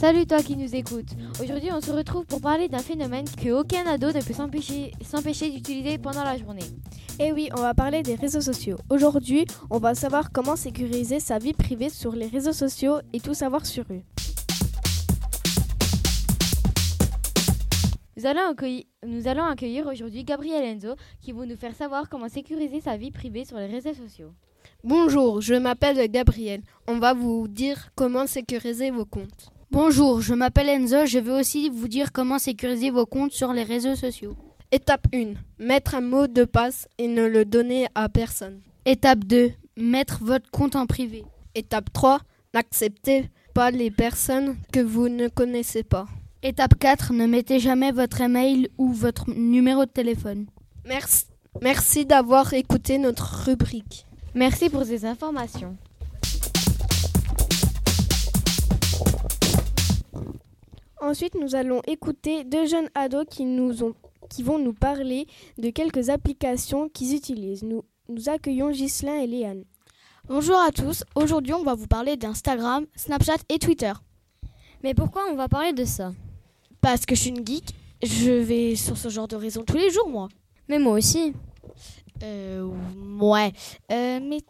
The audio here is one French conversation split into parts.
Salut toi qui nous écoutes. Aujourd'hui, on se retrouve pour parler d'un phénomène que aucun ado ne peut s'empêcher d'utiliser pendant la journée. Et eh oui, on va parler des réseaux sociaux. Aujourd'hui, on va savoir comment sécuriser sa vie privée sur les réseaux sociaux et tout savoir sur eux. Nous allons accueillir, nous allons accueillir aujourd'hui Gabriel Enzo qui va nous faire savoir comment sécuriser sa vie privée sur les réseaux sociaux. Bonjour, je m'appelle Gabriel. On va vous dire comment sécuriser vos comptes. Bonjour, je m'appelle Enzo. Je vais aussi vous dire comment sécuriser vos comptes sur les réseaux sociaux. Étape 1. Mettre un mot de passe et ne le donner à personne. Étape 2. Mettre votre compte en privé. Étape 3. N'acceptez pas les personnes que vous ne connaissez pas. Étape 4. Ne mettez jamais votre email ou votre numéro de téléphone. Merci, Merci d'avoir écouté notre rubrique. Merci pour ces informations. Ensuite, nous allons écouter deux jeunes ados qui, nous ont, qui vont nous parler de quelques applications qu'ils utilisent. Nous, nous accueillons Ghislain et Léane. Bonjour à tous, aujourd'hui on va vous parler d'Instagram, Snapchat et Twitter. Mais pourquoi on va parler de ça? Parce que je suis une geek, je vais sur ce genre de réseau tous les jours moi. Mais moi aussi. Euh, ouais, euh, mais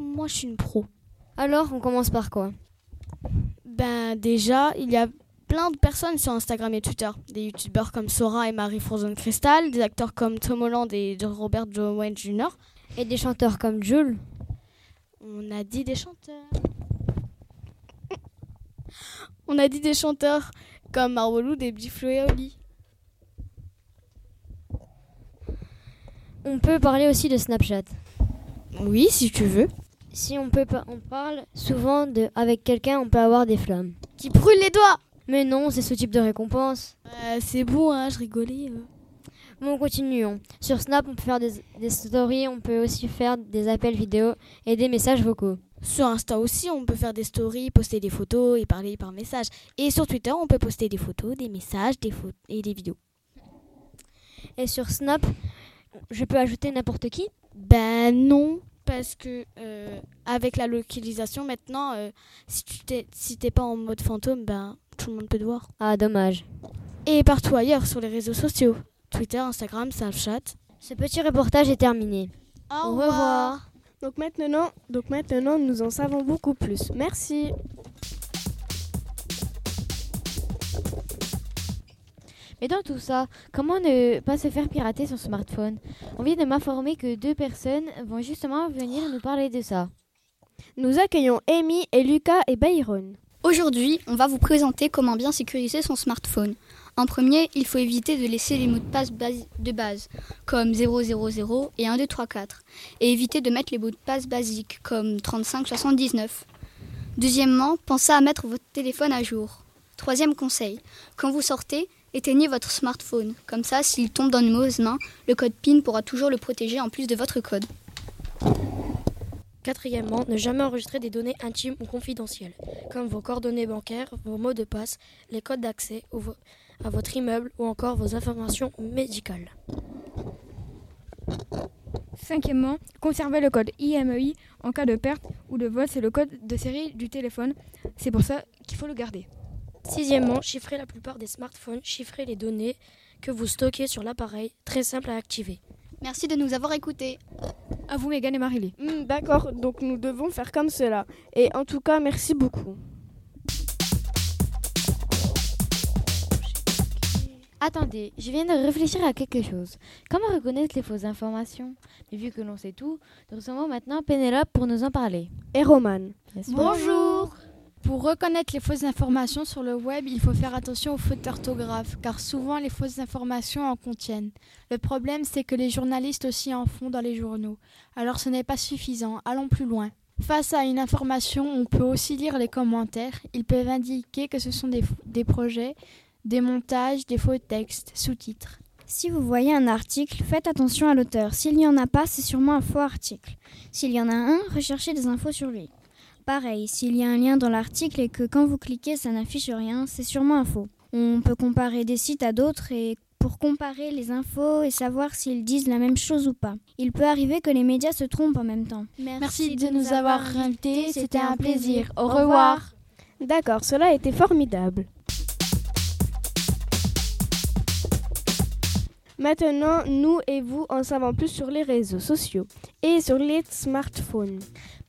moi je suis une pro. Alors on commence par quoi? Ben déjà, il y a plein de personnes sur Instagram et Twitter. Des youtubeurs comme Sora et Marie Frozen Crystal, des acteurs comme Tom Holland et Robert Joe Wayne Jr. Et des chanteurs comme Jules. On a dit des chanteurs. On a dit des chanteurs comme Marwolou, des Flo et Oli. On peut parler aussi de Snapchat. Oui, si tu veux. Si on peut on parle souvent de avec quelqu'un, on peut avoir des flammes. Qui brûle les doigts mais non, c'est ce type de récompense. Euh, c'est bon, hein, je rigolais. Euh. Bon, continuons. Sur Snap, on peut faire des, stories, on peut aussi faire des appels vidéo et des messages vocaux. Sur Insta aussi, on peut faire des stories, poster des photos et parler par message. Et sur Twitter, on peut poster des photos, des messages des et des vidéos. Et sur Snap, je peux ajouter n'importe qui? Ben non, parce que euh, avec la localisation maintenant, si tu t'es si t'es pas en mode fantôme, ben tout le monde peut te voir. Ah, dommage. Et partout ailleurs sur les réseaux sociaux Twitter, Instagram, Snapchat. Ce petit reportage est terminé. Au, revoir. Donc maintenant, donc maintenant, nous en savons beaucoup plus. Merci. Mais dans tout ça, comment ne pas se faire pirater son smartphone? On vient de m'informer que deux personnes vont justement venir nous parler de ça. Nous accueillons Amy et Lucas et Byron. Aujourd'hui, on va vous présenter comment bien sécuriser son smartphone. En premier, il faut éviter de laisser les mots de passe de base, comme 000 et 1234, et éviter de mettre les mots de passe basiques, comme 3579. Deuxièmement, pensez à mettre votre téléphone à jour. Troisième conseil, quand vous sortez, éteignez votre smartphone. Comme ça, s'il tombe dans une mauvaise main, le code PIN pourra toujours le protéger en plus de votre code. Quatrièmement, ne jamais enregistrer des données intimes ou confidentielles, comme vos coordonnées bancaires, vos mots de passe, les codes d'accès à votre immeuble ou encore vos informations médicales. Cinquièmement, conservez le code IMEI en cas de perte ou de vol, c'est le code de série du téléphone. C'est pour ça qu'il faut le garder. Sixièmement, chiffrez la plupart des smartphones, chiffrez les données que vous stockez sur l'appareil, très simple à activer. Merci de nous avoir écoutés. À vous, Megan et Marie. Hmm, d'accord, donc nous devons faire comme cela. Et en tout cas, merci beaucoup. Attendez, je viens de réfléchir à quelque chose. Comment reconnaître les fausses informations? Mais vu que l'on sait tout, nous recevons maintenant Pénélope pour nous en parler. Et Roman. Bonjour pour reconnaître les fausses informations sur le web, il faut faire attention aux fautes d'orthographe, car souvent les fausses informations en contiennent. Le problème, c'est que les journalistes aussi en font dans les journaux. Alors ce n'est pas suffisant, allons plus loin. Face à une information, on peut aussi lire les commentaires. Ils peuvent indiquer que ce sont des, des projets, des montages, des faux textes, sous-titres. Si vous voyez un article, faites attention à l'auteur. S'il n'y en a pas, c'est sûrement un faux article. S'il y en a un, recherchez des infos sur lui. Pareil, s'il y a un lien dans l'article et que quand vous cliquez ça n'affiche rien, c'est sûrement un faux. On peut comparer des sites à d'autres et pour comparer les infos et savoir s'ils disent la même chose ou pas. Il peut arriver que les médias se trompent en même temps. Merci, de nous avoir invités, c'était un plaisir. Au revoir. D'accord, cela a été formidable. Maintenant, nous et vous en savons plus sur les réseaux sociaux et sur les smartphones.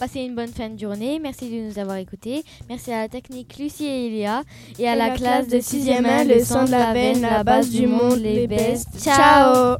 Passez une bonne fin de journée. Merci de nous avoir écoutés. Merci à la technique Lucie et Elia et à la, classe de 6e 1, le son de la veine, la base du monde, les bestes. Ciao